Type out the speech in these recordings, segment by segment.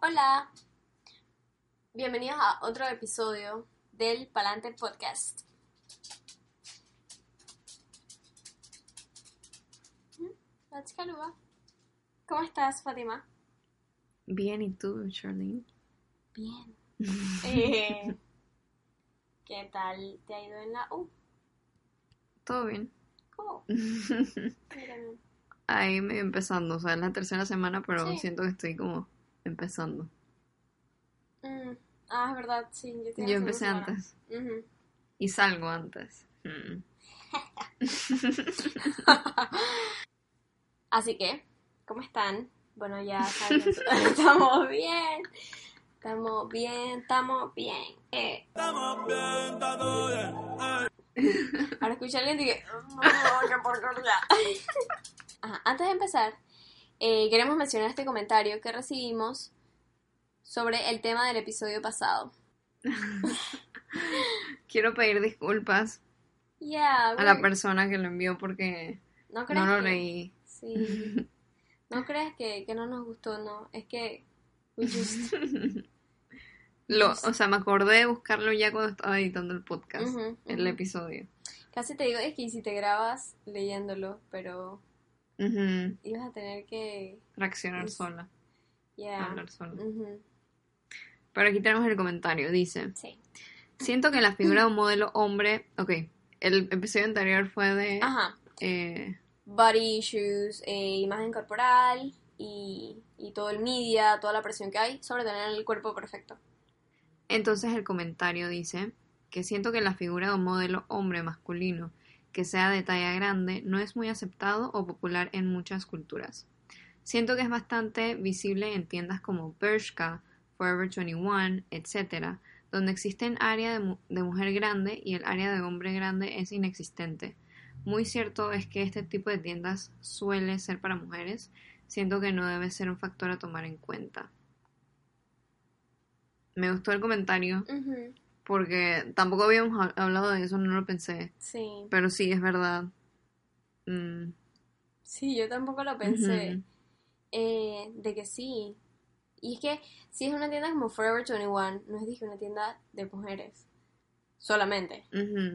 Hola, bienvenidos a otro episodio del Palante Podcast. Luba. ¿Cómo estás, Fátima? Bien, ¿y tú, Charlene? Bien. Eh, ¿Qué tal te ha ido en la U? Todo bien. ¿Cómo? Mírame. Ahí medio empezando, o sea, es la tercera semana, pero Sí. siento que estoy como empezando. Mm, Ah, es verdad, sí. Yo, empecé antes y salgo antes. Mm. Así que, ¿cómo están? Bueno, ya saben, estamos bien. Estamos bien, estamos bien. Eh. Ahora escuché a alguien y dije, "No, qué porquería". Ajá, Antes de empezar, eh, queremos mencionar este comentario que recibimos sobre el tema del episodio pasado. Quiero pedir disculpas Yeah, a la persona que lo envió porque ¿No lo que- leí. Sí. No creas que, que no nos gustó, no. Es que just- Lo, o sea, me acordé de buscarlo ya cuando estaba editando el podcast, el episodio. Casi te digo, es que si te grabas leyéndolo, pero Ujú. ibas a tener que... Reaccionar Es- sola, Yeah. hablar sola. Pero aquí tenemos el comentario, dice... Sí. Siento que la figura de un modelo hombre. Ok, el episodio anterior fue de. Ajá. eh, Body issues, eh, imagen corporal y, y todo el media, toda la presión que hay sobre tener el cuerpo perfecto. entonces el comentario dice que siento que la figura de un modelo hombre masculino que sea de talla grande no es muy aceptado o popular en muchas culturas. Siento que es bastante visible en tiendas como Bershka, Forever 21, etc., donde existen área de, mu- de mujer grande y el área de hombre grande es inexistente. Muy cierto es que este tipo de tiendas suele ser para mujeres. Siento que no debe ser un factor a tomar en cuenta. Me gustó el comentario porque tampoco habíamos ha- hablado de eso, no lo pensé. Sí. Pero sí, es verdad. Mm, Sí, yo tampoco lo pensé. Eh, de que sí. Y es que si es una tienda como Forever 21, no es dije una tienda de mujeres. Solamente.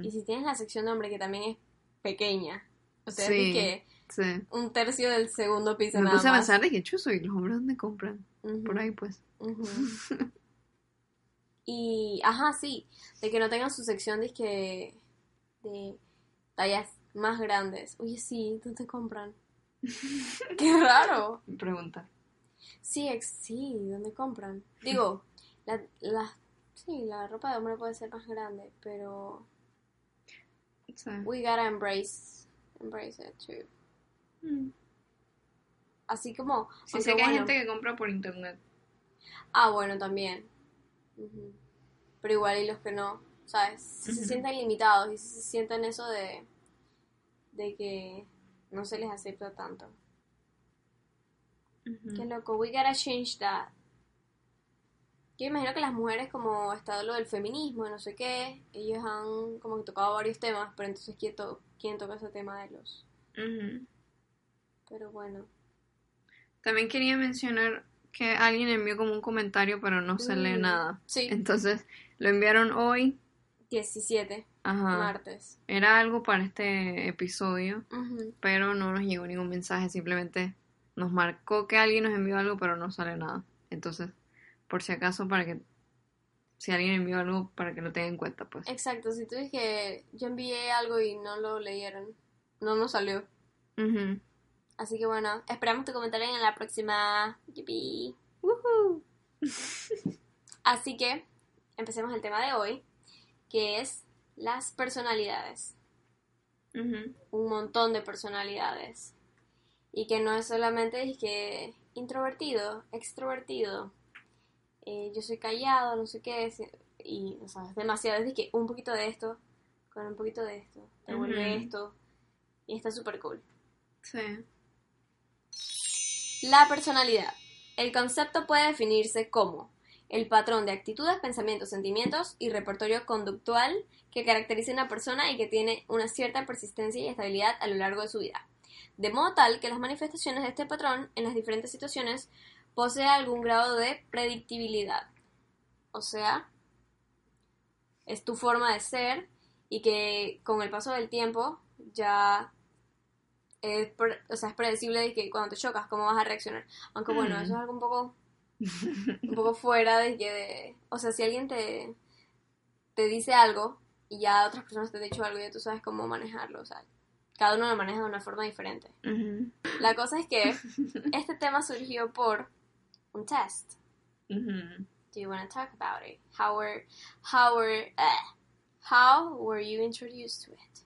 Y si tienes la sección de hombre que también es pequeña. O sea, Sí. es que Sí. un tercio del segundo piso Me nada puse a más. pensar de que chuzo y los hombres dónde compran. Por ahí pues. y, ajá, sí, de que no tengan su sección de de tallas más grandes. Oye, sí, ¿dónde compran? Qué raro. Pregunta. Sí, ex- sí, ¿dónde compran? Digo, la, la, sí, la ropa de hombre puede ser más grande, pero Sí. we gotta embrace, embrace it too. Mm. Así como, Sí, sé que hay gente que compra por internet. Ah, bueno, también. Pero igual y los que no, ¿sabes? Si se sienten limitados y si se sienten eso de, de que no se les acepta tanto. Ujú. Qué loco, we gotta change that. Yo imagino que las mujeres, como está lo del feminismo y no sé qué, ellos han como que tocado varios temas, pero entonces ¿quién, to- quién toca ese tema de los? Pero bueno. También quería mencionar que alguien envió como un comentario, pero no se lee Mm, nada. Sí, Entonces, lo enviaron hoy. 17, Ajá. martes. Era algo para este episodio, pero no nos llegó ningún mensaje. Simplemente nos marcó que alguien nos envió algo, pero no sale nada. Entonces, por si acaso, para que. Si alguien envió algo, para que lo tenga en cuenta, pues. Exacto, si tú dices que yo envié algo y no lo leyeron, no nos salió. Ujú. Así que bueno, esperamos tu comentario en la próxima. Woohoo. Así que empecemos el tema de hoy, que es las personalidades. Un montón de personalidades. Y que no es solamente es que introvertido, extrovertido. eh, yo soy callado, no sé qué. es- Y, o sea, es demasiado. Es que un poquito de esto, con un poquito de esto, te vuelve esto. Y está súper cool. Sí. La personalidad. El concepto puede definirse como el patrón de actitudes, pensamientos, sentimientos y repertorio conductual que caracteriza a una persona y que tiene una cierta persistencia y estabilidad a lo largo de su vida. De modo tal que las manifestaciones de este patrón en las diferentes situaciones posee algún grado de predictibilidad. O sea, es tu forma de ser y que con el paso del tiempo ya es, pre- o sea, es predecible de que cuando te chocas cómo vas a reaccionar. Aunque bueno, eso es algo un poco un poco fuera de que de- o sea, si alguien te te dice algo y ya otras personas te han dicho algo y ya tú sabes cómo manejarlo, o sea, cada uno lo maneja de una forma diferente. La cosa es que este tema surgió por un test. Do you want to talk about it? How were how were eh, how were you introduced to it?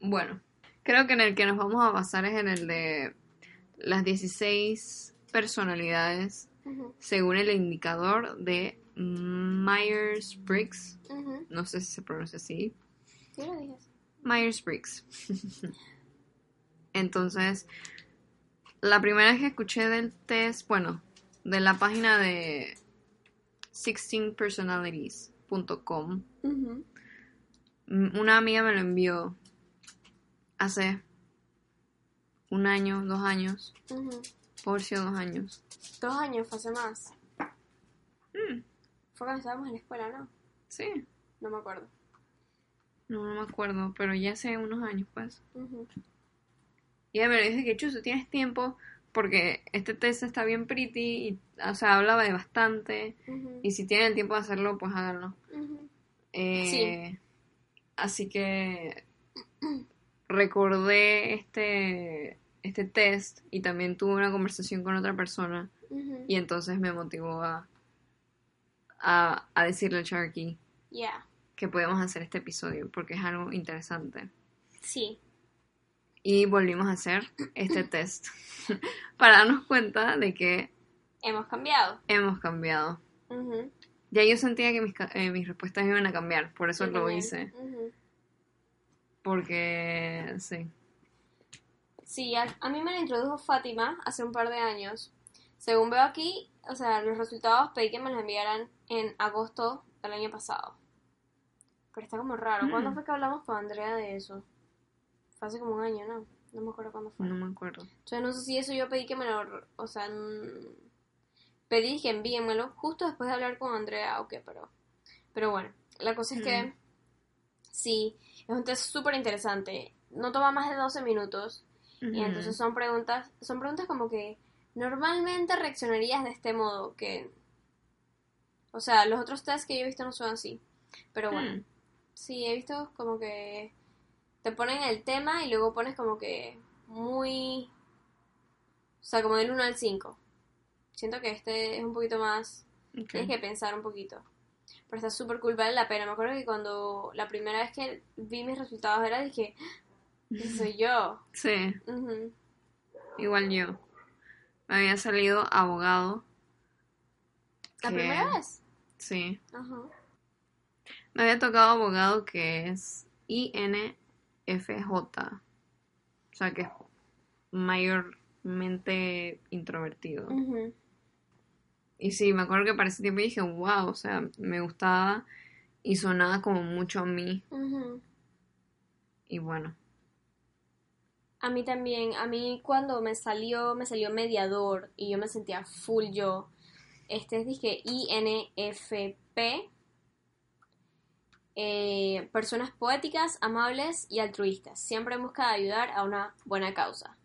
Bueno, creo que en el que nos vamos a basar es en el de las 16 personalidades según el indicador de Myers-Briggs. No sé si se pronuncia así. Sí lo dije. Myers-Briggs. Entonces, la primera vez que escuché del test, bueno, de la página de 16personalities.com, Ujú, mm, una amiga me lo envió hace un año, dos años, ujú. por si dos años. Dos años, fue hace más. Mm, Fue cuando estábamos en la escuela, ¿no? sí, No me acuerdo. no, no me acuerdo, pero ya hace unos años, pues. Ujú, Y ella me dice que Chuzo, tienes tiempo porque este test está bien pretty y, o sea, habla de bastante. Y si tienen el tiempo de hacerlo, pues háganlo. Eh, Así que recordé este, este test y también tuve una conversación con otra persona y entonces me motivó a, a, a decirle a Sharky Yeah. que podíamos hacer este episodio porque es algo interesante. Sí. Y volvimos a hacer este test para darnos cuenta de que Hemos cambiado. hemos cambiado. Ya yo sentía que mis, eh, mis respuestas iban a cambiar, por eso Yo lo también. hice. Porque, sí. Sí, a, a mí me la introdujo Fátima hace un par de años. Según veo aquí, o sea, los resultados pedí que me los enviaran en agosto del año pasado. Pero está como raro. ¿Cuándo Mm. fue que hablamos con Andrea de eso? Fue hace como un año, ¿no? No me acuerdo cuándo fue. No me acuerdo. Entonces no sé si eso yo pedí que me lo... O sea, pedí que envíenmelo justo después de hablar con Andrea o qué, pero... Pero bueno, la cosa es que... Mm. Sí, es un test súper interesante. No toma más de 12 minutos. Y entonces son preguntas, son preguntas como que normalmente reaccionarías de este modo, que... O sea, los otros tests que yo he visto no son así. Pero bueno, Mm. sí, he visto como que te ponen el tema y luego pones como que muy... O sea, como del 1 al 5. Siento que este es un poquito más... Tienes que pensar un poquito. Pero está súper cool, vale la pena. Me acuerdo que cuando la primera vez que vi mis resultados era dije, soy yo. Sí, igual yo. Me había salido abogado. ¿La que- primera vez? Sí. Ajá. Me había tocado abogado que es INFJ. O sea que es mayormente introvertido. Ujú. Y sí, me acuerdo que para ese tiempo dije, wow, o sea, me gustaba y sonaba como mucho a mí. Y bueno, A mí también, a mí cuando me salió, me salió mediador y yo me sentía full yo. Este es, dije, INFP. Eh, personas poéticas, amables y altruistas. Siempre en busca de ayudar a una buena causa.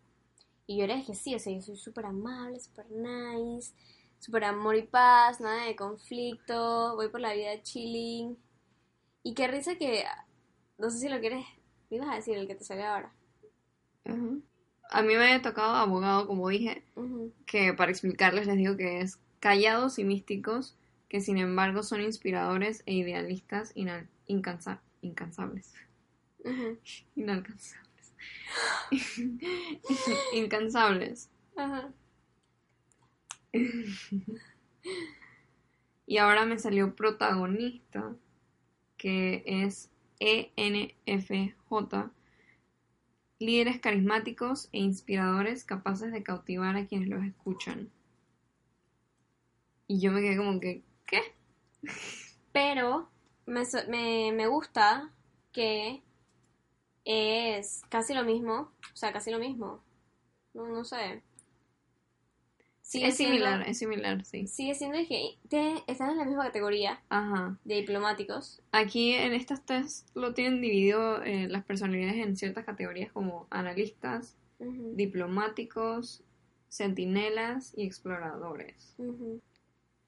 Y yo era dije, sí, o sea, yo soy súper amable, súper nice, súper amor y paz, nada de conflicto, voy por la vida chilling. Y qué risa que, no sé si lo quieres, me ibas a decir el que te sale ahora. Ujú. A mí me había tocado abogado, como dije, que para explicarles les digo que es callados y místicos, que sin embargo son inspiradores e idealistas incansa- incansables. Inalcanzables. Incansables. Ajá. Y ahora me salió protagonista, que es ENFJ. Líderes carismáticos e inspiradores capaces de cautivar a quienes los escuchan. Y yo me quedé como que, ¿qué? Pero me, me, me gusta que es casi lo mismo. O sea, casi lo mismo. No, no sé. Sigue Es siendo- similar, es similar, sí. Sigue siendo que están en la misma categoría Ajá. de diplomáticos. Aquí en estos test lo tienen dividido eh, las personalidades en ciertas categorías como analistas, diplomáticos, centinelas y exploradores. ujú.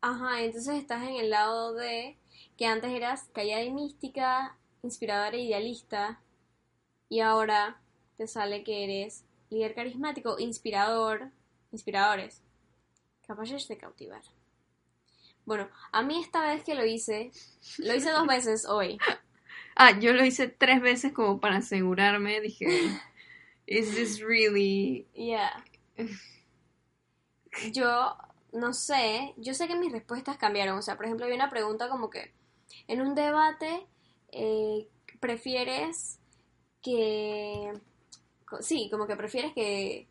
Ajá, entonces estás en el lado de que antes eras callada y mística, inspiradora e idealista, y ahora te sale que eres líder carismático, inspirador, inspiradores, capaces de cautivar. Bueno, a mí esta vez que lo hice, lo hice dos veces hoy. Ah, yo lo hice tres veces como para asegurarme. Dije, ¿is this really? Yeah. Yo no sé, yo sé que mis respuestas cambiaron. O sea, por ejemplo, había una pregunta como que en un debate eh, prefieres que sí, como que prefieres que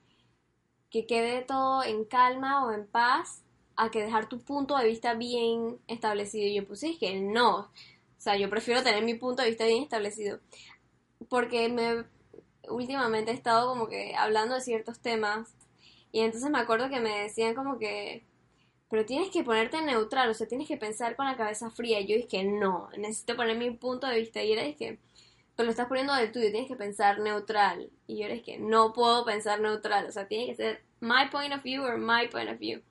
que quede todo en calma o en paz a que dejar tu punto de vista bien establecido. Y yo puse que no. O sea, yo prefiero tener mi punto de vista bien establecido. Porque me últimamente he estado como que hablando de ciertos temas y entonces me acuerdo que me decían como que pero tienes que ponerte neutral, o sea, tienes que pensar con la cabeza fría. Y yo dije no, necesito poner mi punto de vista. Y era que, pero lo estás poniendo del tuyo, tienes que pensar neutral. Y yo era que no puedo pensar neutral, o sea, tiene que ser my point of view or my point of view.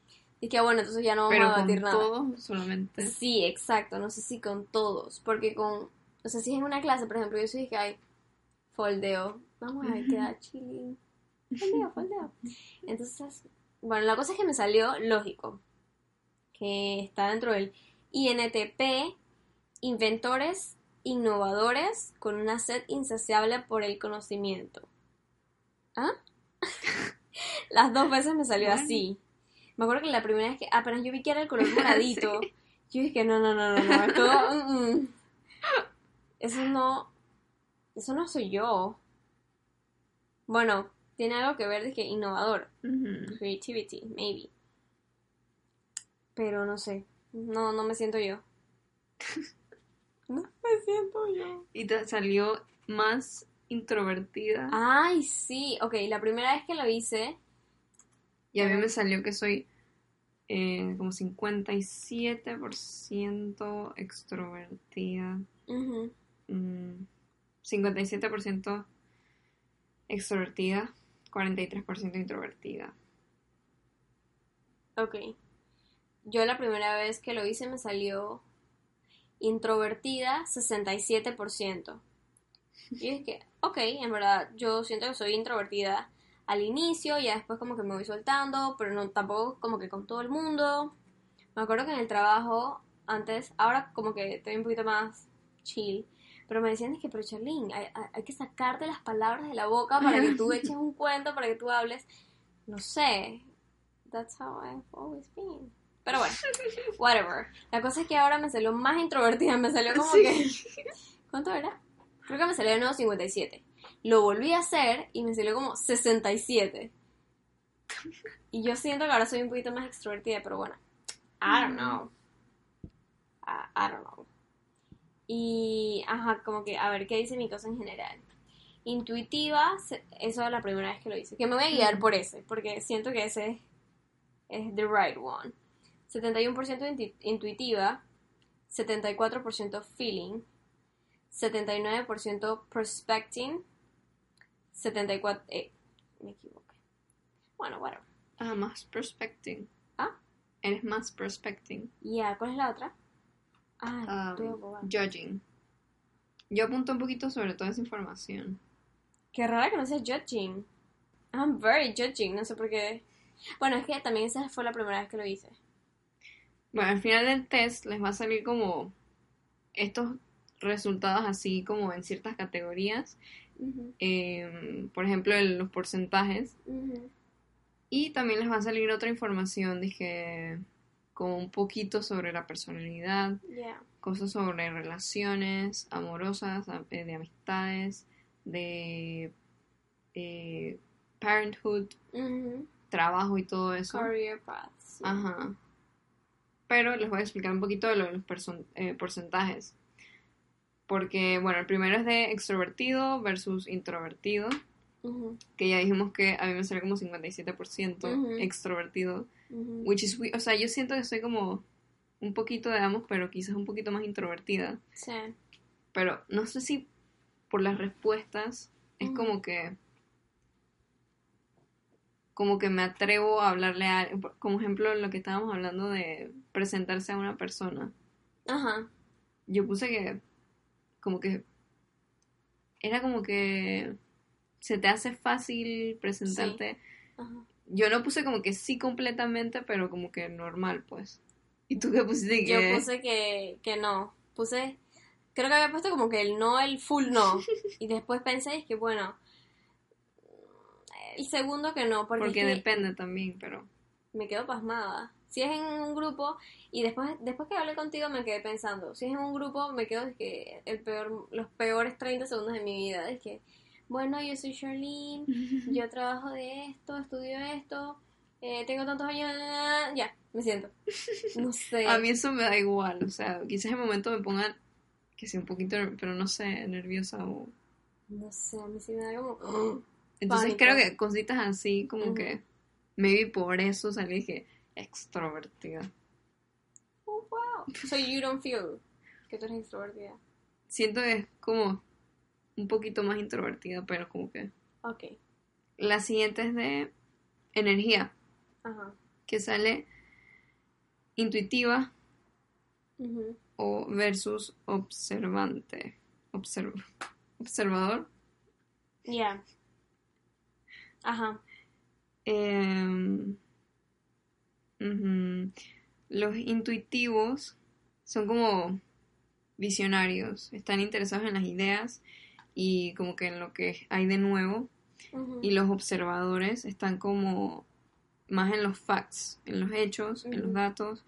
Y que bueno, entonces ya no vamos Pero a con debatir nada. todo solamente. Sí, exacto, no sé si con todos, porque con, o sea, si es en una clase, por ejemplo, yo soy que hay foldeo, vamos a ver, queda chilling, foldeo, foldeo. Entonces, bueno, la cosa es que me salió lógico, que está dentro del INTP, inventores, innovadores, con una sed insaciable por el conocimiento. ¿Ah? Las dos veces me salió Bueno. así. Me acuerdo que la primera vez que apenas yo vi que era el color moradito, yo dije no, no, no, no, no, esto, mm, mm. eso no, eso no soy yo. Bueno, tiene algo que ver de que innovador, creativity, maybe. Pero no sé, no, no me siento yo. No me siento yo. Y te salió más introvertida. Ay, sí, ok, la primera vez que lo hice, Y a mí me salió que soy eh, como 57% extrovertida. ujú, mm, 57% extrovertida, 43% introvertida. ok. Yo la primera vez que lo hice me salió introvertida 67%. Y es que, ok, en verdad, yo siento que soy introvertida al inicio, ya después como que me voy soltando, pero no tampoco como que con todo el mundo. Me acuerdo que en el trabajo, antes, ahora como que estoy un poquito más chill, pero me decían es que, pero Charlene, hay, hay- que sacarte las palabras de la boca para que tú eches un cuento, para que tú hables. No sé, that's how I've always been. Pero bueno, whatever. La cosa es que ahora me salió más introvertida, me salió como Sí. que... ¿Cuánto era? Creo que me salió de nuevo 57. Lo volví a hacer y me salió como 67. Y yo siento que ahora soy un poquito más extrovertida, pero bueno. I don't know. I, I don't know. Y, ajá, como que, a ver, ¿qué dice mi cosa en general? Intuitiva, eso es la primera vez que lo hice. Que me voy a guiar por ese, porque siento que ese es, the right one. 71% inti- intuitiva, 74% feeling, 79% prospecting, 74%... Eh, me equivoqué. Bueno, bueno. Ah, más prospecting. ¿Ah? Eres más prospecting. Ya, ¿cuál es la otra? Ah, Um, tuve boba. judging. Yo apunto un poquito sobre toda esa información. Qué rara que no sea judging. I'm very judging, no sé por qué. Bueno, es que también esa fue la primera vez que lo hice. Bueno, al final del test les va a salir como estos resultados así como en ciertas categorías. Em, por ejemplo, en los porcentajes. Y también les va a salir otra información, dije, como un poquito sobre la personalidad, Yeah. cosas sobre relaciones amorosas, eh, de amistades, de eh, parenthood, trabajo y todo eso. Career paths. Ajá. Pero les voy a explicar un poquito de lo de los eh, porcentajes. Porque, bueno, el primero es de extrovertido versus introvertido. Que ya dijimos que a mí me sale como 57% Ujú. extrovertido, ujú. which is we- o sea, yo siento que soy como un poquito de ambos, pero quizás un poquito más introvertida, Sí. pero no sé si por las respuestas es como que como que me atrevo a hablarle a como ejemplo lo que estábamos hablando de presentarse a una persona. Ajá. Yo puse que como que era como que se te hace fácil presentarte. Ajá. Yo no puse como que sí completamente, pero como que normal, pues. ¿Y tú qué pusiste? Yo que puse que, que no. Puse. Creo que había puesto como que el no, el full no. y después pensé, es que bueno. El segundo que no, porque, porque es que depende también, pero me quedo pasmada. Si es en un grupo, y después, después que hablé contigo me quedé pensando, si es en un grupo, me quedo es que el peor, los peores 30 segundos de mi vida. Es que, bueno, yo soy Charlene, yo trabajo de esto, estudio esto, eh, tengo tantos años, ya, me siento. No sé. a mí eso me da igual, o sea, quizás en el momento me pongan que sea un poquito, pero no sé, nerviosa o No sé, a mí sí me da como... entonces Pánico. creo que cositas así como Ujú. que maybe por eso salí dije extrovertida. Oh, wow. So you don't feel que tú eres extrovertida. Siento que es como un poquito más introvertida, pero como que Ok. la siguiente es de energía, Ajá. que sale intuitiva o versus observante. Observ- observador. Ya. Ajá. Ujú. Los intuitivos son como visionarios, están interesados en las ideas y como que en lo que hay de nuevo. Y los observadores están como más en los facts, en los hechos, en los datos,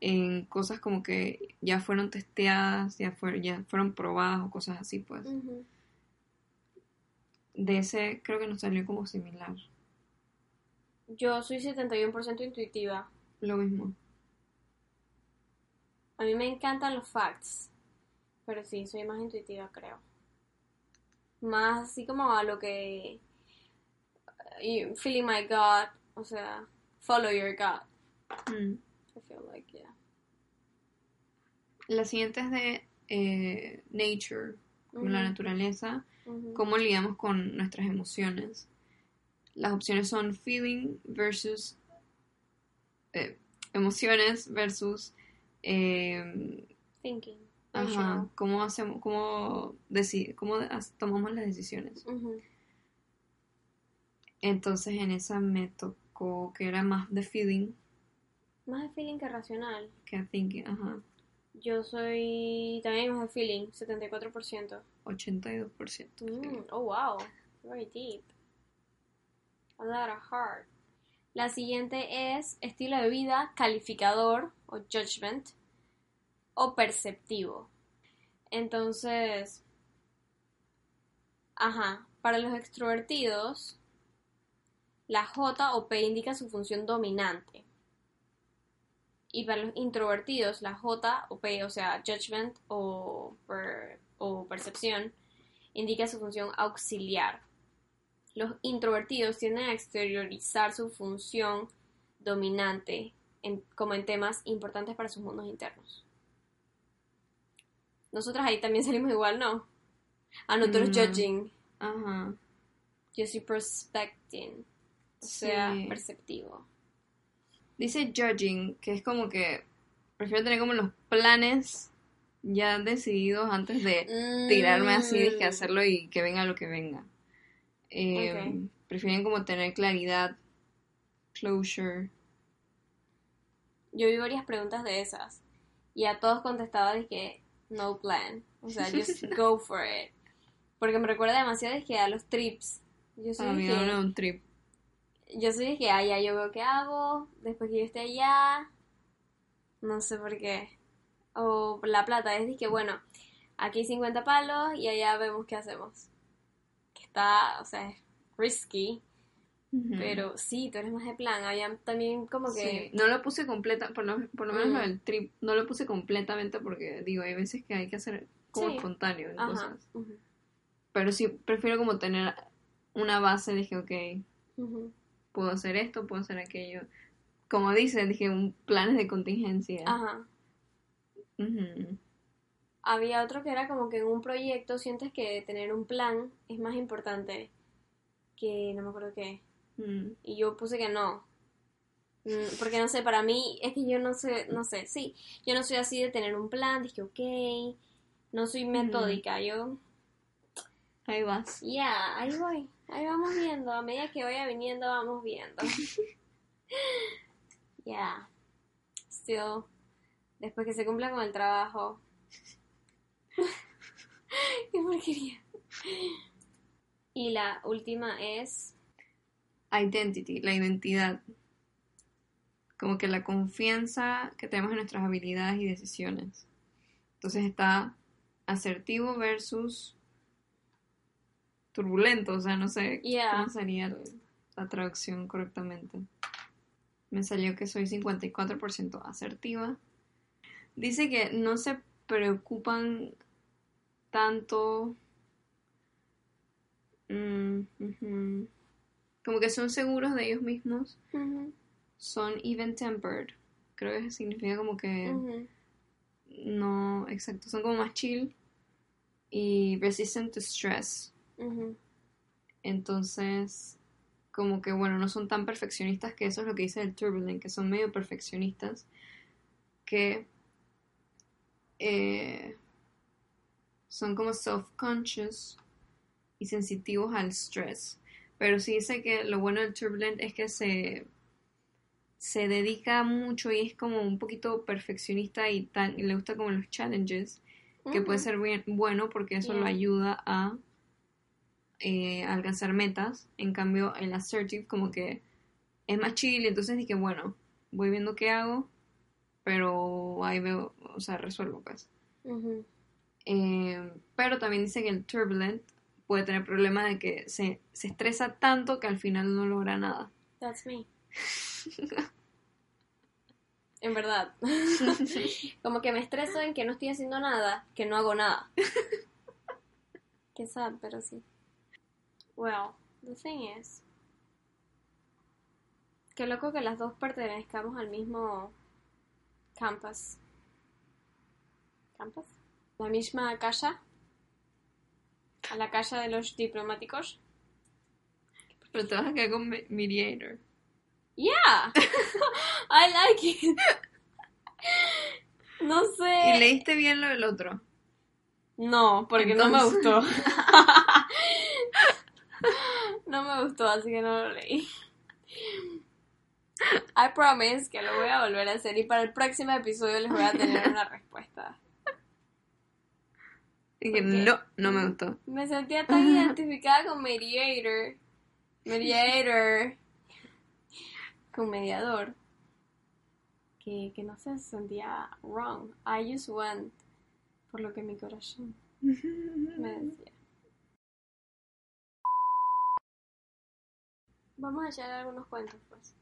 en cosas como que ya fueron testeadas, ya, fue- ya fueron probadas o cosas así, pues. Ujú. De ese creo que nos salió como similar. Yo soy 71% intuitiva. Lo mismo. A mí me encantan los facts. Pero sí, soy más intuitiva, creo. Más así como a lo que... you- Feeling my gut. O sea, follow your gut. Mm. I feel like, yeah. La siguiente es de eh, nature, la naturaleza, cómo lidiamos con nuestras emociones. Las opciones son feeling versus eh, emociones versus eh, Thinking. ajá, cómo hacemos, cómo, cómo tomamos las decisiones. Ujú. Entonces en esa me tocó que era más de feeling Más de feeling que racional. que thinking, ajá, Yo soy también más de feeling, 74%. 82%. Mm, oh, wow. Very deep. A lot of heart. La siguiente es estilo de vida, calificador o judgment o perceptivo. Entonces, ajá, para los extrovertidos, la J o P indica su función dominante. Y para los introvertidos, la J o P, o sea, judgment o, o percepción, indica su función auxiliar. Los introvertidos tienden a exteriorizar su función dominante en- como en temas importantes para sus mundos internos. Nosotras ahí también salimos igual, ¿no? Ah, no, tú eres No. judging. Ajá. Yo soy prospecting. O sea, Sí. perceptivo. Dice judging, que es como que prefiero tener como los planes ya decididos antes de tirarme así, de que Mm. hacerlo y que venga lo que venga. Eh, Ok. Prefieren como tener claridad, closure. Yo vi varias preguntas de esas. Y a todos contestaba de que no plan. O sea, just go for it. Porque me recuerda demasiado de que a los trips. Yo soy A mí que, me un trip. yo soy de que allá yo veo qué hago, después que yo esté allá, no sé por qué. O la plata, es de que bueno, aquí 50 palos y allá vemos qué hacemos. Está, o sea, es risky, pero sí, tú eres más de plan. Allá también como que... Sí, No lo puse completa, por lo, por lo menos lo del trip, no lo puse completamente porque digo, hay veces que hay que hacer como Sí. espontáneo en Ajá. cosas. ujú. Pero sí, prefiero como tener una base, dije, ok, puedo hacer esto, puedo hacer aquello. Como dice, dije, un planes de contingencia. Ajá. Había otro que era como que en un proyecto sientes que tener un plan es más importante que no me acuerdo qué. Mm. Y yo puse que no. Mm, Porque no sé, para mí es que yo no sé, no sé, sí, yo no soy así de tener un plan, dije, ok, no soy metódica, yo, Ahí vas. ya, ahí voy, ahí vamos viendo, a medida que vaya viniendo, vamos viendo. Ya, still, después que se cumpla con el trabajo. Qué porquería. Y la última es, Identity, la identidad. Como que la confianza que tenemos en nuestras habilidades y decisiones. Entonces está asertivo versus turbulento, o sea, no sé Yeah. cómo sería la traducción correctamente. Me salió que soy 54% asertiva. Dice que no se preocupan tanto. mm. Como que son seguros de ellos mismos. Son even tempered. Creo que significa como que no, exacto, son como más chill y resistant to stress. Entonces, como que bueno, no son tan perfeccionistas que eso es lo que dice el Turbulent, que son medio perfeccionistas, que eh, son como self-conscious y sensitivos al stress. Pero sí dice que lo bueno del Turbulent es que se, se dedica mucho y es como un poquito perfeccionista y, tan, y le gusta como los challenges, que puede ser bien, bueno porque eso lo ayuda a eh, alcanzar metas. En cambio, el assertive como que es más chill y entonces dije, bueno, voy viendo qué hago, pero ahí veo, o sea, resuelvo pues. Eh, pero también dice que el turbulent puede tener problema de que se, se estresa tanto que al final no logra nada. That's me. En verdad. Como que me estreso en que no estoy haciendo nada, que no hago nada. Qué sad, pero sí. Well, the thing is. Qué loco que las dos pertenezcamos al mismo campus. ¿Campus? La misma casa. A la casa de los diplomáticos. Pero te vas a quedar con me- mediator. Yeah, I like it. No ¿Y sé. leíste bien lo del otro? No, porque no me gustó. no me gustó, así que no lo leí. I promise que lo voy a volver a hacer y para el próximo episodio les voy a tener una respuesta. Y que ¿Por qué? no, no me gustó. Me sentía tan identificada con mediator. Mediator. Con mediador. Que, que no sé, se sentía wrong. I just went por lo que mi corazón me decía. Vamos a echar algunos cuentos, pues.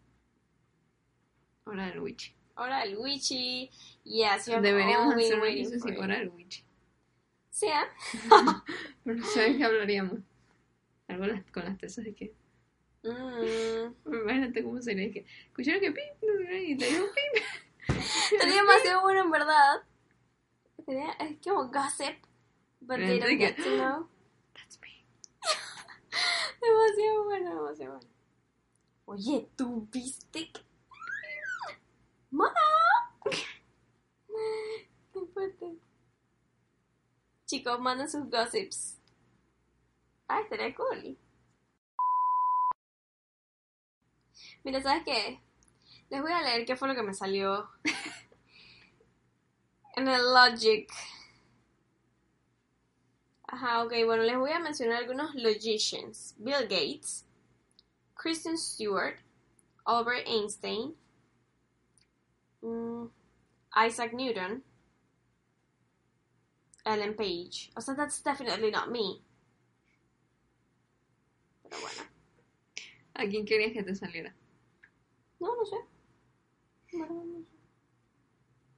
Hora del witch. Ahora el witchy. Yes, Deberíamos hacer un hora del witch. Sí, ¿eh? Pero ¿sabes qué hablaríamos? Algo las- con las tesas de que... Mm. Imagínate cómo sería que... ¿Escucharon que qué, Y te digo pip. Sería demasiado bueno en verdad. Sería, es como gossip. But Pero they don't get to know. That's me. Demasiado bueno, demasiado bueno. Oye, ¿tú viste que... ¡Mamá! ¡Qué fuerte! Chicos, manden sus gossips. Ah, estaría cool. Mira, ¿sabes qué? Les voy a leer qué fue lo que me salió en el Logic. Ajá, ok, bueno, les voy a mencionar algunos logicians. Bill Gates, Kristen Stewart, Albert Einstein, mm, Isaac Newton, Ellen Page. O sea, that's definitely not me. Pero bueno, ¿A quién querías que te saliera? no, no sé.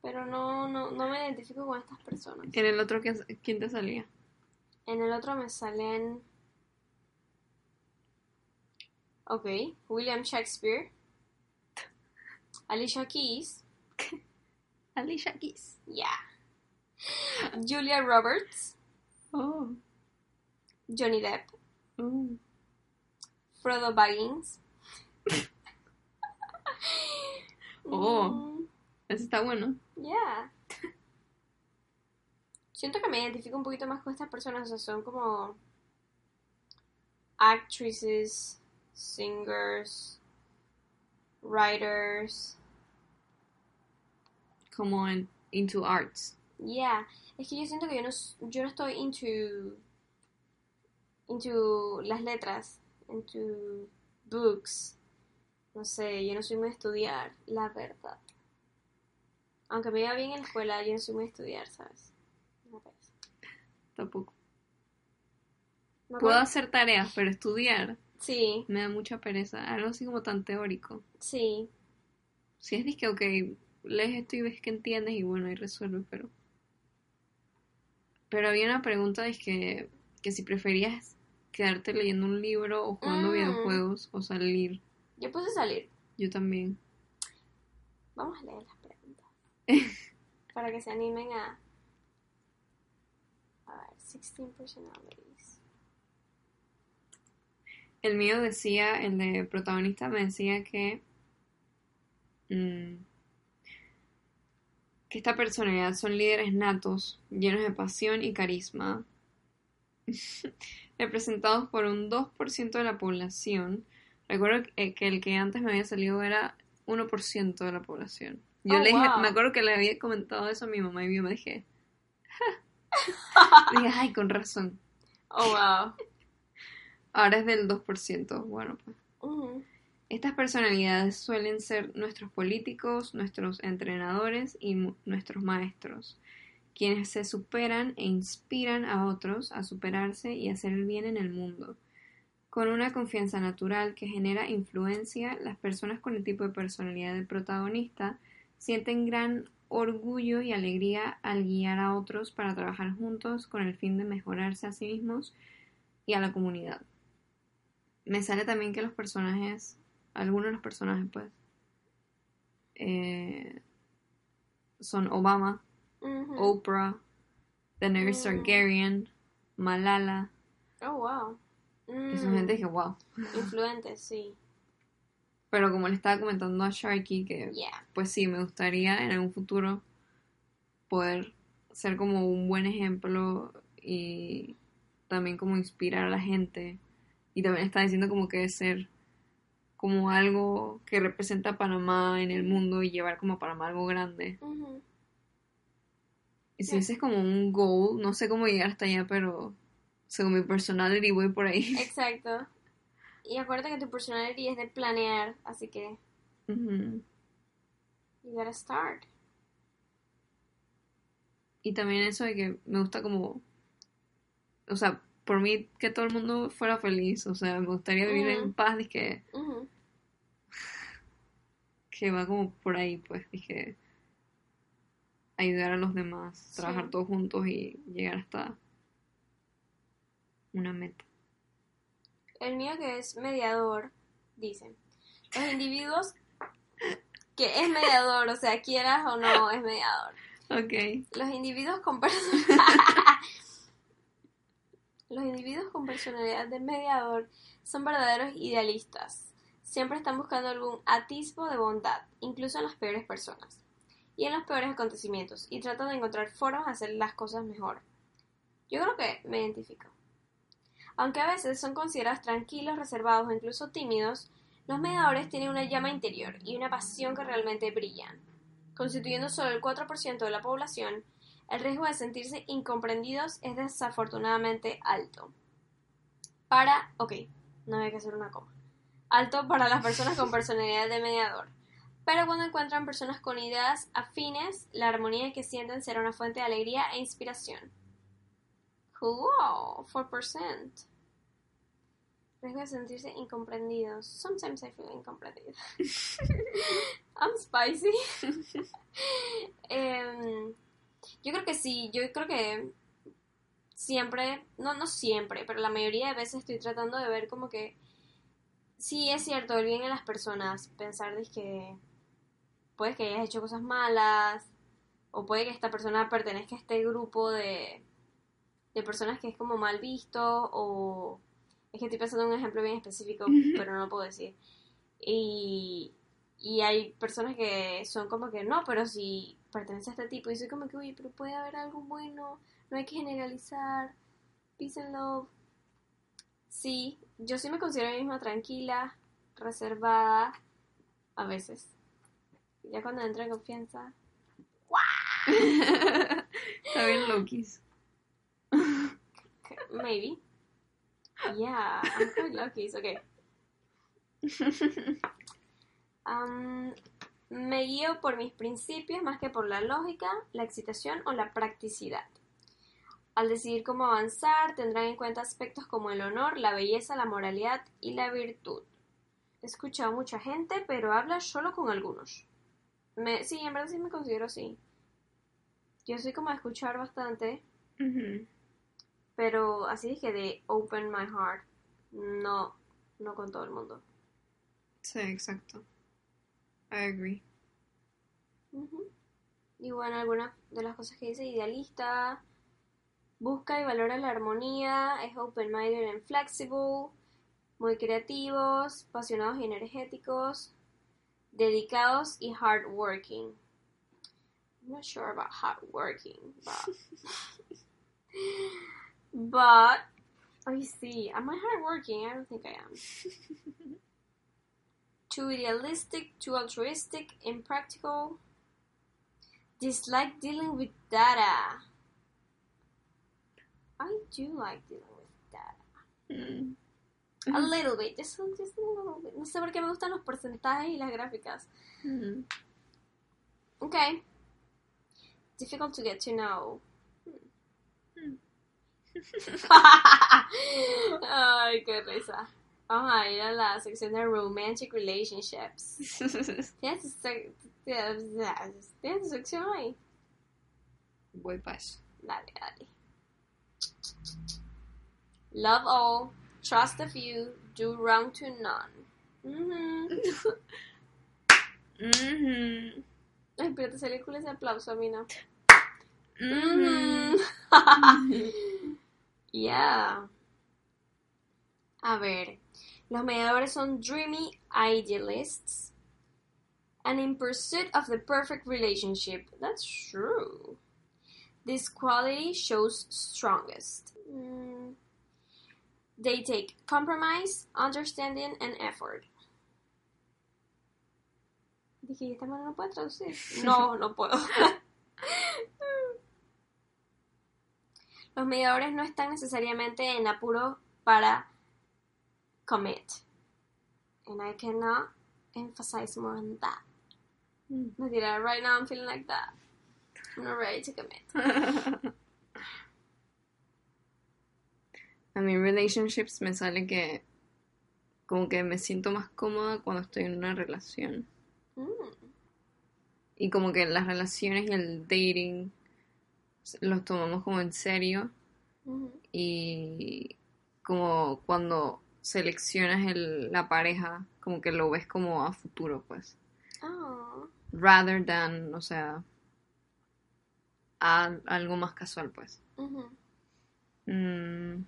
Pero no, no, no me identifico con estas personas. En el otro, ¿qué- ¿quién te salía? En el otro me salen Ok. William Shakespeare. Alicia Keys. Alicia Keys. Yeah. Julia Roberts. Oh. Johnny Depp. oh. Frodo Baggins. Oh. Mm, Ese está bueno. yeah. Siento que me identifico un poquito más con estas personas. O sea, son como actresses, singers, writers. Como en Into Arts. Yeah. Es que yo siento que yo no, yo no estoy into into las letras, into books. No sé, yo no soy muy de estudiar, la verdad. Aunque me iba bien en la escuela, yo no soy muy de estudiar, ¿sabes? Me parece. Tampoco. Me Puedo hacer tareas, pero estudiar Sí, me da mucha pereza. Algo así como tan teórico. sí. Si es que, ok, lees esto y ves que entiendes y bueno, ahí resuelves, pero... Pero había una pregunta, es que, que si preferías quedarte leyendo un libro o jugando Mm. videojuegos o salir. Yo puse salir. Yo también. Vamos a leer las preguntas. para que se animen a... A ver, 16 personalities. El mío decía, el de protagonista me decía que... mm, que esta personalidad son líderes natos, llenos de pasión y carisma, representados por un 2% de la población. Recuerdo que que el que antes me había salido era 1% de la población. Yo Oh, le dije, wow. me acuerdo que le había comentado eso a mi mamá y yo me dije, dije, ay, con razón. Oh, wow. Ahora es del 2%. Bueno, pues. Ujú. Estas personalidades suelen ser nuestros políticos, nuestros entrenadores y nuestros maestros, quienes se superan e inspiran a otros a superarse y hacer el bien en el mundo. Con una confianza natural que genera influencia, las personas con el tipo de personalidad del protagonista sienten gran orgullo y alegría al guiar a otros para trabajar juntos con el fin de mejorarse a sí mismos y a la comunidad. Me sale también que los personajes, algunos de los personajes, pues, eh, son Obama. Oprah, Daenerys Mm. Targaryen, Malala, Oh, wow. que son Mm, gente que, wow. Influentes, sí. Pero como le estaba comentando a Sharky, que Yeah. pues sí, me gustaría en algún futuro poder ser como un buen ejemplo y también como inspirar a la gente. Y también está diciendo como que ser como algo que representa a Panamá en el mundo y llevar como a Panamá algo grande. Y si Yeah. ese es como un goal, no sé cómo llegar hasta allá, pero según mi personality voy por ahí. Exacto. Y acuérdate que tu personality es de planear, así que Ujú. you gotta start. Y también eso de que me gusta como, o sea, por mí que todo el mundo fuera feliz, o sea, me gustaría vivir en paz, dije, Ujú. Que va como por ahí, pues, dije, ayudar a los demás, Sí. trabajar todos juntos y llegar hasta una meta. El mío que es mediador, dice, los individuos que es mediador, o sea, quieras o no, es mediador. Ok. Los individuos con Los individuos con personalidad de mediador son verdaderos idealistas. Siempre están buscando algún atisbo de bondad, incluso en las peores personas y en los peores acontecimientos, y tratan de encontrar formas de hacer las cosas mejor. Yo creo que me identifico. Aunque a veces son considerados tranquilos, reservados o incluso tímidos, los mediadores tienen una llama interior y una pasión que realmente brillan. Constituyendo solo el 4% de la población, el riesgo de sentirse incomprendidos es desafortunadamente alto. Para, ok, no hay que hacer una coma. Alto para las personas con personalidad de mediador. Pero cuando encuentran personas con ideas afines, la armonía que sienten será una fuente de alegría e inspiración. Wow, 4%. Riesgo de sentirse incomprendidos. Sometimes I feel incomprehendido. I'm spicy. Em, yo creo que sí, yo creo que siempre, no, no siempre, pero la mayoría de veces estoy tratando de ver como que sí es cierto, el bien en las personas, pensar de que puede que hayas hecho cosas malas, o puede que esta persona pertenezca a este grupo de, de personas que es como mal visto, o es que estoy pensando en un ejemplo bien específico, pero no lo puedo decir. Y, y hay personas que son como que no, pero si pertenece a este tipo, y soy como que, uy, pero puede haber algo bueno, no hay que generalizar, peace and love. Sí, yo sí me considero a mí misma tranquila, reservada, a veces. Ya cuando entro en confianza, Está bien Lokis. maybe. Yeah, I'm quite it's okay. Um, me guío por mis principios más que por la lógica, la excitación o la practicidad. Al decidir cómo avanzar, tendrán en cuenta aspectos como el honor, la belleza, la moralidad y la virtud. He escuchado a mucha gente, pero habla solo con algunos. Me, sí, en verdad sí me considero así. Yo soy como a escuchar bastante, pero así dije de open my heart. No, no con todo el mundo. Sí, exacto. I agree. Ujú. Y bueno, algunas de las cosas que dice idealista, busca y valora la armonía, es open-minded and flexible, muy creativos, apasionados y energéticos, dedicados y hardworking. I'm not sure about hardworking, but but I see. Am I hardworking? I don't think I am. too idealistic, too altruistic, impractical. Dislike dealing with data. I do like dealing with data. Mm. A little bit, just, just a little bit. No sé por qué me gustan los porcentajes y las gráficas. Mm. Okay. Difficult to get to know. Hmm. Ay, qué risa. Vamos a ir a la sección de romantic relationships. ¿Tienes tu, sec- ¿Tienes tu sección ahí? Voy pa' eso. Dale, dale. Love all, trust a few, do wrong to none. Mhm. Mhm. Pero te salió cool ese aplauso a mí, ¿no? Mhm. Mhm. yeah. A ver, los mediadores son dreamy idealists and in pursuit of the perfect relationship. That's true. This quality shows strongest. Mm. They take compromise, understanding, and effort. Dije, ¿y esta mano no puede traducir? No, no puedo. Los mediadores no están necesariamente en apuro para commit. And I cannot emphasize more on that. Mm. Right now I'm feeling like that. I'm not ready to commit. A mí en relationships me sale que como que me siento más cómoda cuando estoy en una relación. Mm. Y como que las relaciones y el dating los tomamos como en serio. Mhm. Y como cuando seleccionas el, la pareja, como que lo ves como a futuro, pues. Oh. Rather than, o sea, a algo más casual, pues. Mm.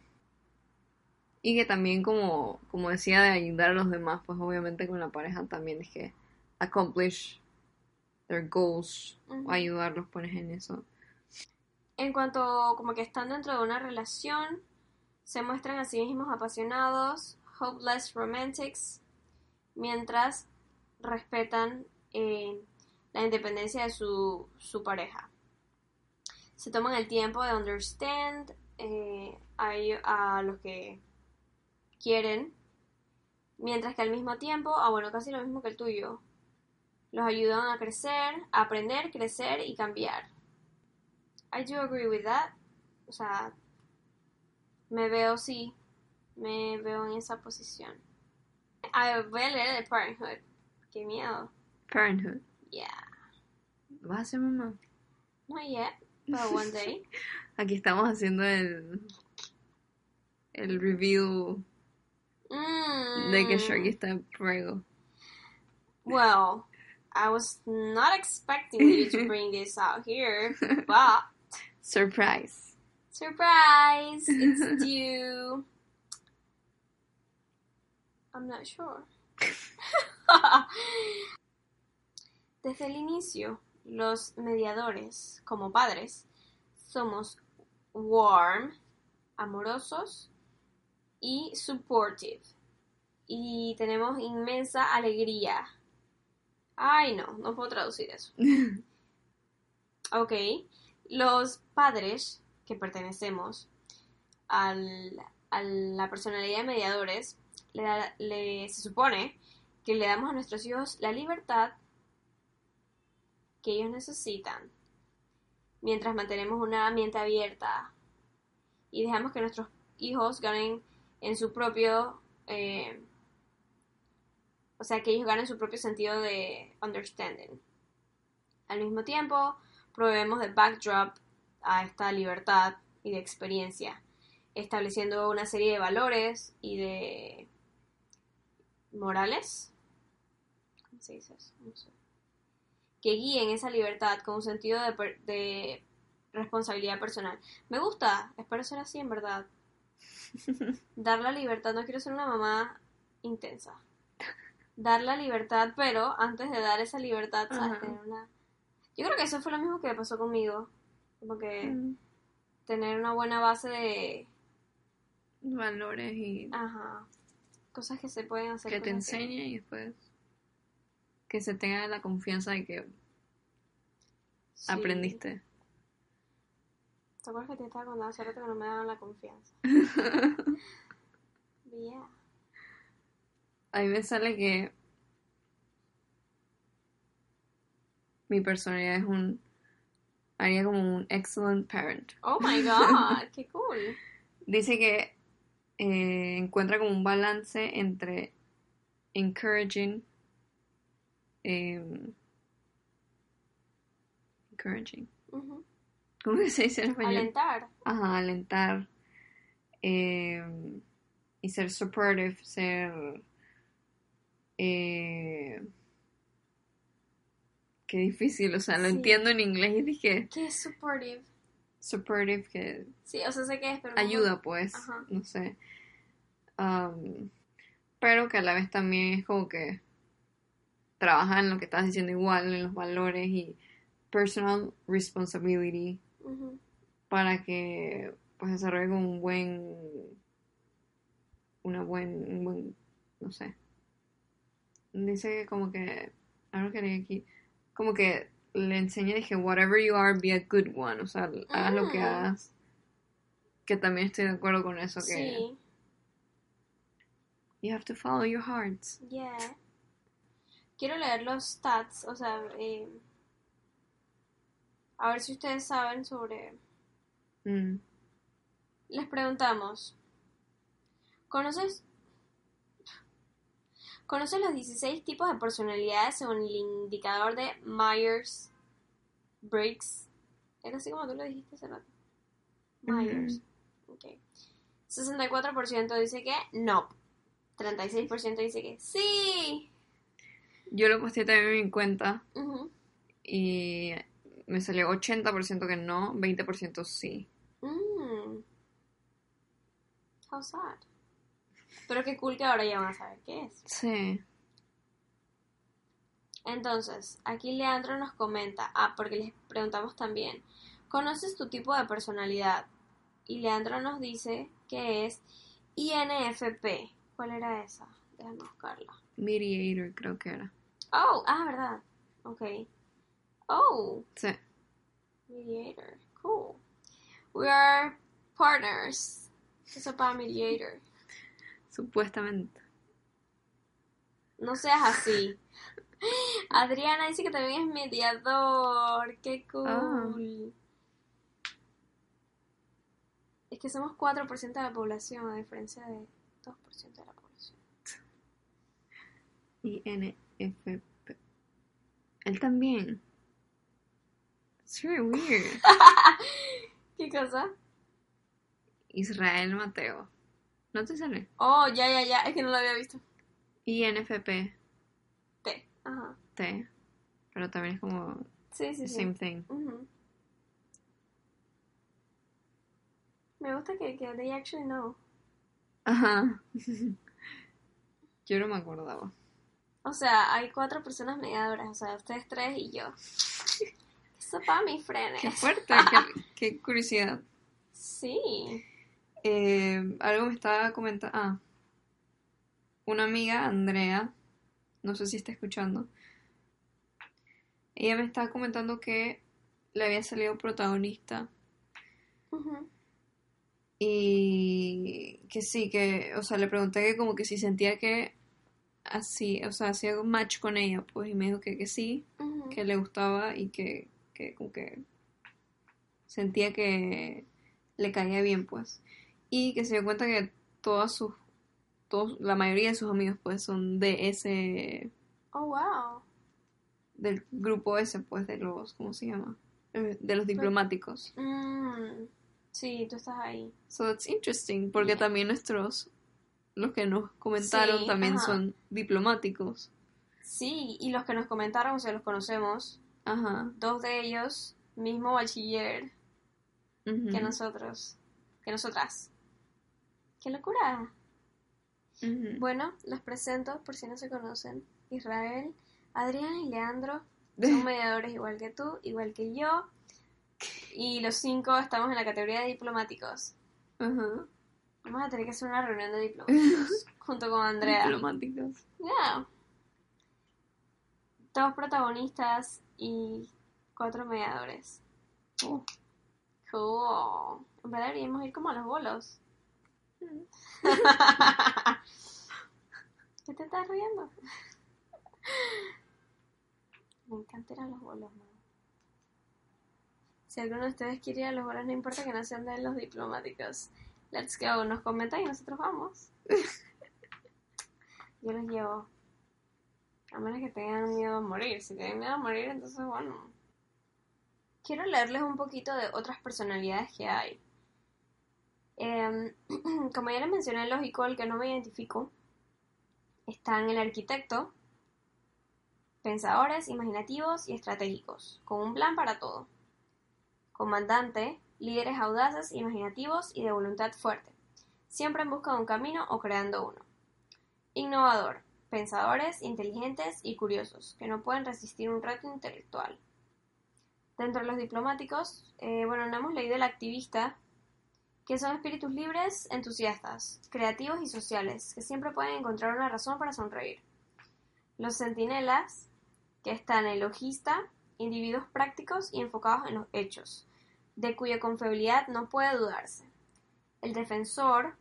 Y que también como, como decía de ayudar a los demás, pues obviamente con la pareja también es que accomplish their goals, o ayudarlos pues en eso. En cuanto como que están dentro de una relación, se muestran a sí mismos apasionados, hopeless romantics, mientras respetan eh, la independencia de su, su pareja. Se toman el tiempo de understand eh, a los que quieren, mientras que al mismo tiempo, ah bueno, casi lo mismo que el tuyo, los ayudan a crecer, a aprender, crecer y cambiar. I do agree with that. O sea, me veo, sí, me veo en esa posición. Ah, voy a leer el de Parenthood. Qué miedo. Parenthood. Yeah. ¿Vas a hacer mamá? Not yet, but one day. Aquí estamos haciendo el, el review Mm. de que Sharky está en fuego. Well, I was not expecting you to bring this out here, but Surprise. surprise, it's due. I'm not sure. Desde el inicio, los mediadores, como padres, somos warm, amorosos y supportive. Y tenemos inmensa alegría. Ay, no, no puedo traducir eso. Ok, los padres que pertenecemos al- a la personalidad de mediadores, le da- le- se supone que le damos a nuestros hijos la libertad que ellos necesitan, mientras mantenemos una mente abierta y dejamos que nuestros hijos ganen en su propio, eh, o sea, que ellos ganen su propio sentido de understanding. Al mismo tiempo, proveemos de backdrop a esta libertad y de experiencia, estableciendo una serie de valores y de morales, que guíen esa libertad con un sentido de, de responsabilidad personal. Me gusta, espero ser así en verdad. Dar la libertad, no quiero ser una mamá intensa. Dar la libertad, pero antes de dar esa libertad. Tener una... Yo creo que eso fue lo mismo que pasó conmigo. Como que Mm. tener una buena base de... Valores y Ajá. Cosas que se pueden hacer. que te enseñe y después que se tenga la confianza de que Sí. aprendiste. ¿Te acuerdas que te estaba contando hace rato que no me daban la confianza? Yeah. A mí me sale que mi personalidad es un haría como un excellent parent. Oh my god, qué cool. Dice que eh, encuentra como un balance entre encouraging em, encouraging Ujú. ¿Cómo que se dice en español? Alentar. Ajá, alentar em, y ser supportive, ser eh, qué difícil, o sea, lo Sí. entiendo en inglés y dije ¿Qué es supportive? supportive que Sí, o sea, sé que es, pero no- ayuda pues, Ajá. no sé. Am, pero que a la vez también es como que trabaja en lo que estás diciendo igual, en los valores y personal responsibility Para que pues desarrolle como un buen una buen un buen no sé. Dice que como que algo que aquí como que le enseña dije whatever you are be a good one o sea hagas lo que Mm. hagas. Que también estoy de acuerdo con eso que Sí, you have to follow your hearts. Yeah. Quiero leer los stats, o sea, eh, a ver si ustedes saben sobre... Mm. Les preguntamos, ¿conoces, ¿conoces los 16 tipos de personalidades según el indicador de Myers-Briggs? Era así como tú lo dijiste hace rato. Myers. Ok. 64% dice que no. 36% dice que sí. yo lo posté también en mi cuenta y me salió 80% que no 20% sí Mm. How sad. Pero qué cool que ahora ya van a saber qué es. sí Entonces, aquí Leandro nos comenta, ah, porque les preguntamos también, ¿conoces tu tipo de personalidad? Y Leandro nos dice que es INFP. ¿Cuál era esa? Déjame buscarla. mediator creo que era Oh, ah, verdad. Ok. Oh, sí mediator. Cool. We are partners. Eso para mediator. supuestamente No seas así. Adriana dice que también es mediador. Qué cool. Ah. Es que somos 4% de la población, a diferencia de 2% de la población. INFP. Él también. It's very weird. ¿Qué cosa? Israel Mateo. ¿No te sale? Oh, ya, ya, ya. Es que no lo había visto. INFP, T. Ajá. T. Pero también es como Sí, sí, the sí. same thing. Me gusta que, que they actually know. Ajá. Yo no me acordaba. O sea, hay cuatro personas mediadoras. O sea, ustedes tres y yo. Eso para mis frenes. Qué fuerte, qué, qué curiosidad. Sí. Eh, algo me estaba comentando. Ah, una amiga, Andrea, no sé si está escuchando. Ella me estaba comentando que le había salido protagonista y que sí, que, o sea, le pregunté que como que si sentía que así, o sea, hacía un match con ella, pues, y me dijo que, que sí, que le gustaba y que, que como que sentía que le caía bien, pues. Y que se dio cuenta que todas sus, todos, la mayoría de sus amigos, pues, son de ese, Oh, wow. del grupo ese, pues, de los, ¿cómo se llama? Eh, De los diplomáticos. Mm, sí, tú estás ahí. So that's interesting, porque Yeah. también nuestros, los que nos comentaron Sí, también ajá. son diplomáticos. Sí, y los que nos comentaron, o sea, los conocemos. Ajá. Dos de ellos, mismo bachiller que nosotros. Que nosotras. ¡Qué locura! Bueno, los presento por si no se conocen. Israel, Adrián y Leandro son mediadores igual que tú, igual que yo. Y los cinco estamos en la categoría de diplomáticos. Ajá. Vamos a tener que hacer una reunión de diplomáticos junto con Andrea. Diplomáticos. Yeah. Dos protagonistas y cuatro mediadores. Oh. Cool. En verdad deberíamos ir como a los bolos. ¿Qué te estás riendo? Me encanta ir a los bolos, man. Si alguno de ustedes quiere ir a los bolos, no importa que no sean de los diplomáticos. Let's go. Nos comentan y nosotros vamos. Yo los llevo. A menos que tengan miedo a morir. Si tienen miedo a morir, entonces bueno. Quiero leerles un poquito de otras personalidades que hay. Em, como ya les mencioné, el lógico, el que no me identifico, están el arquitecto, pensadores, imaginativos y estratégicos, con un plan para todo. Comandante, líderes audaces, imaginativos y de voluntad fuerte, siempre en busca de un camino o creando uno. Innovador, pensadores, inteligentes y curiosos, que no pueden resistir un reto intelectual. Dentro de los diplomáticos, eh, bueno, no hemos leído el activista, que son espíritus libres, entusiastas, creativos y sociales, que siempre pueden encontrar una razón para sonreír. Los centinelas, que están el logista, individuos prácticos y enfocados en los hechos, de cuya confiabilidad no puede dudarse. El defensor,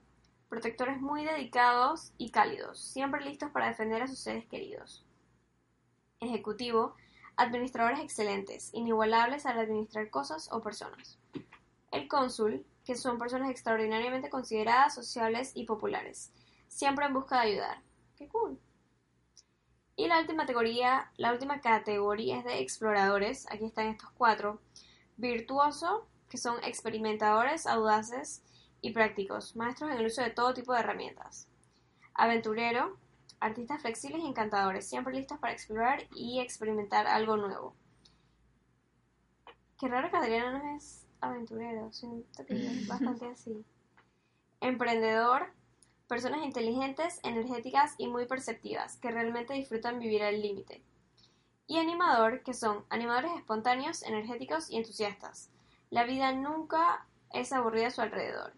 protectores muy dedicados y cálidos, siempre listos para defender a sus seres queridos. Ejecutivo, administradores excelentes, inigualables al administrar cosas o personas. El cónsul, que son personas extraordinariamente consideradas, sociables y populares, siempre en busca de ayudar. ¡Qué cool! Y la última categoría, la última categoría es de exploradores. Aquí están estos cuatro. Virtuoso, que son experimentadores, audaces y prácticos, maestros en el uso de todo tipo de herramientas. Aventurero, artistas flexibles y encantadores, siempre listos para explorar y experimentar algo nuevo. Qué raro que Adriana no es aventurero, siento que es bastante así. Emprendedor, personas inteligentes, energéticas y muy perceptivas, que realmente disfrutan vivir al límite. Y animador, que son animadores espontáneos, energéticos y entusiastas. La vida nunca es aburrida a su alrededor.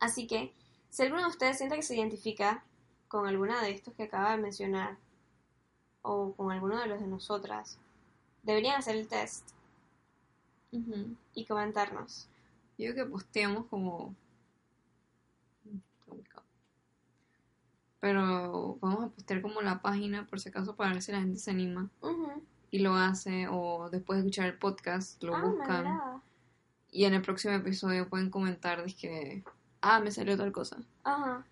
Así que, si alguno de ustedes siente que se identifica con alguna de estos que acaba de mencionar, o con alguno de los de nosotras, deberían hacer el test Ujú. y comentarnos. Yo que posteamos como... complicado. Pero vamos a postear como la página por si acaso para ver si la gente se anima Ujú. y lo hace o después de escuchar el podcast lo Ah, buscan y en el próximo episodio pueden comentar que ah me salió tal cosa Ajá.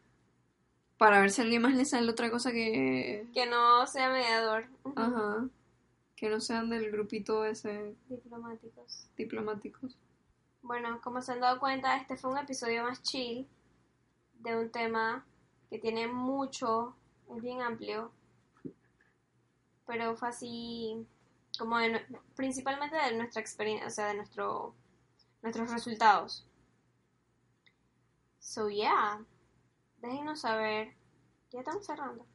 para ver si a alguien más le sale otra cosa que Que no sea mediador. Ajá que no sean del grupito ese Diplomáticos. diplomáticos Bueno, como se han dado cuenta, este fue un episodio más chill. de un tema que tiene mucho, es bien amplio, pero fue así como de principalmente de nuestra experiencia, o sea, de nuestro, nuestros resultados. So yeah, déjenos saber, ya estamos cerrando,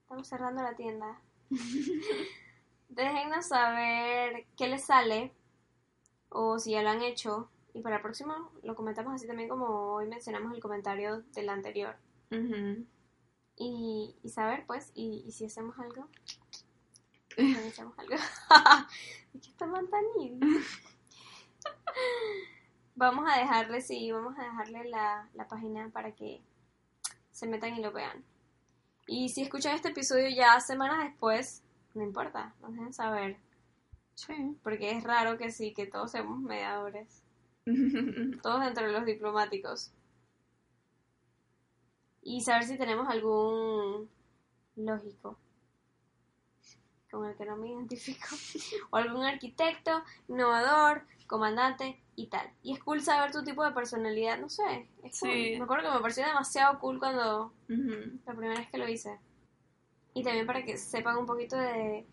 estamos cerrando la tienda. Déjennos saber qué les sale o si ya lo han hecho. Y para el próximo lo comentamos así también como hoy mencionamos el comentario del anterior. Y, y saber pues, y, y si hacemos algo. Si hacemos algo. Es que esta tan easy. Vamos a dejarle, sí, vamos a dejarle la, la página para que se metan y lo vean. Y si escuchan este episodio ya semanas después, no importa, nos dejen saber. Sí. Porque es raro que sí, que todos seamos mediadores. Todos dentro de los diplomáticos. Y saber si tenemos algún lógico con el que no me identifico. o algún arquitecto, innovador, comandante y tal. Y es cool saber tu tipo de personalidad, no sé. Es cool. Sí. Me acuerdo que me pareció demasiado cool cuando Ujú. la primera vez que lo hice. Y también para que sepan un poquito de...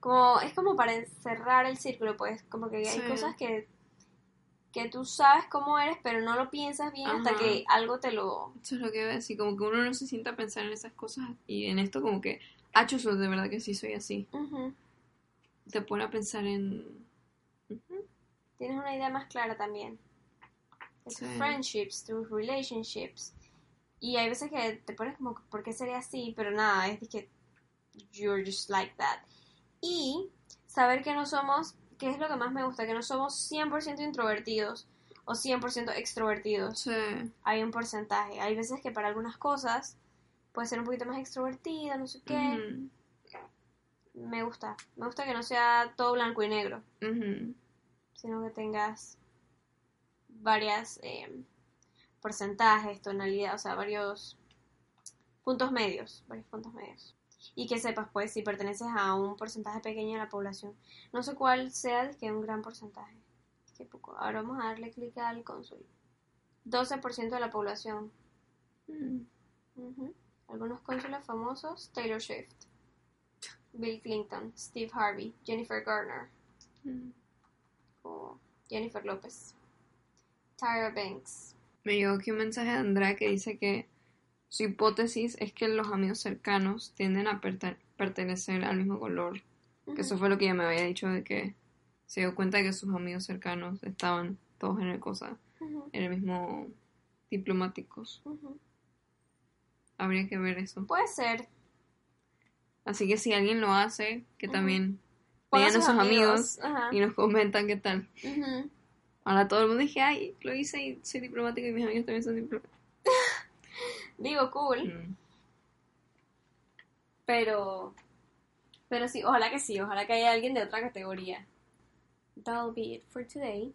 Como, es como para encerrar el círculo, pues, como que hay Sí. cosas que, que tú sabes cómo eres, pero no lo piensas bien hasta Ajá. que algo te lo... Eso es lo que iba a decir, como que uno no se sienta a pensar en esas cosas y en esto como que, ah, de verdad que sí soy así. Ujú. Te pone a pensar en... Tienes una idea más clara también. De tus Sí. friendships, tus relationships. Y hay veces que te pones como, ¿por qué sería así? Pero nada, es que you're just like that. Y saber que no somos, que es lo que más me gusta, que no somos 100% introvertidos o 100% extrovertidos. Sí. Hay un porcentaje. Hay veces que para algunas cosas puede ser un poquito más extrovertida, no sé qué. Ujú. Me gusta. Me gusta que no sea todo blanco y negro. Ujú. Sino que tengas varias eh, porcentajes, tonalidad, o sea, varios puntos medios, varios puntos medios. Y que sepas, pues, si perteneces a un porcentaje pequeño de la población. No sé cuál sea, es que un gran porcentaje. Qué poco. Ahora vamos a darle clic al cónsul. 12% de la población. Mm. Algunos cónsules famosos, Taylor Swift, Bill Clinton, Steve Harvey, Jennifer Garner, Mm. Jennifer López, Tyra Banks. Me llegó aquí un mensaje de Andrea que dice que su hipótesis es que los amigos cercanos tienden a perte- pertenecer al mismo color. Que eso fue lo que ella me había dicho de que se dio cuenta de que sus amigos cercanos estaban todos en el cosa, en el mismo diplomáticos. Habría que ver eso. Puede ser. Así que si alguien lo hace, que también Vayan a sus amigos y nos comentan qué tal. Ahora todo el mundo dije, ay, lo hice y soy diplomático y mis amigos también son diplomáticos. Digo, cool. Mm. Pero. Pero sí, ojalá que sí. Ojalá que haya alguien de otra categoría. That'll be it for today.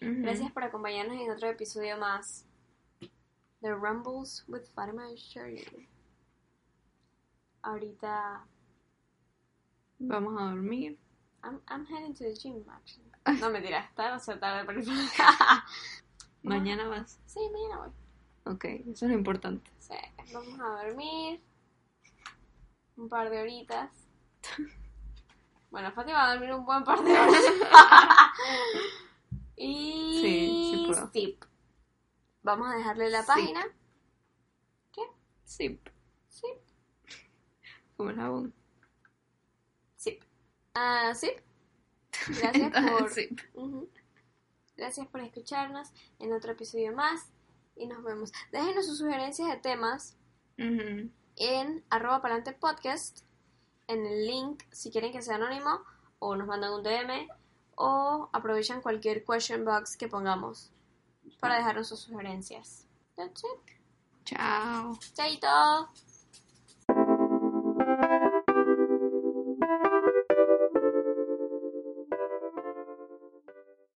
Gracias por acompañarnos en otro episodio más. The Rumbles with Fatima y Shirley. Ahorita. Vamos a dormir. I'm, I'm heading to the gym, actually. No, mentira, está demasiado tarde para. Mañana vas. Sí, mañana voy. Ok, eso es lo importante. Sí, vamos a dormir un par de horitas. Bueno, Fátima va a dormir un buen par de horas. y Sí, sí puedo. sí. Vamos a dejarle la página. Sí, Sí. como el jabón. Ah, sí. Gracias por, Sí. Gracias por escucharnos en otro episodio más y nos vemos. Déjenos sus sugerencias de temas en arroba palante podcast en el link si quieren que sea anónimo o nos mandan un DM o aprovechan cualquier question box que pongamos para dejarnos sus sugerencias. That's it. Chao. Chaito.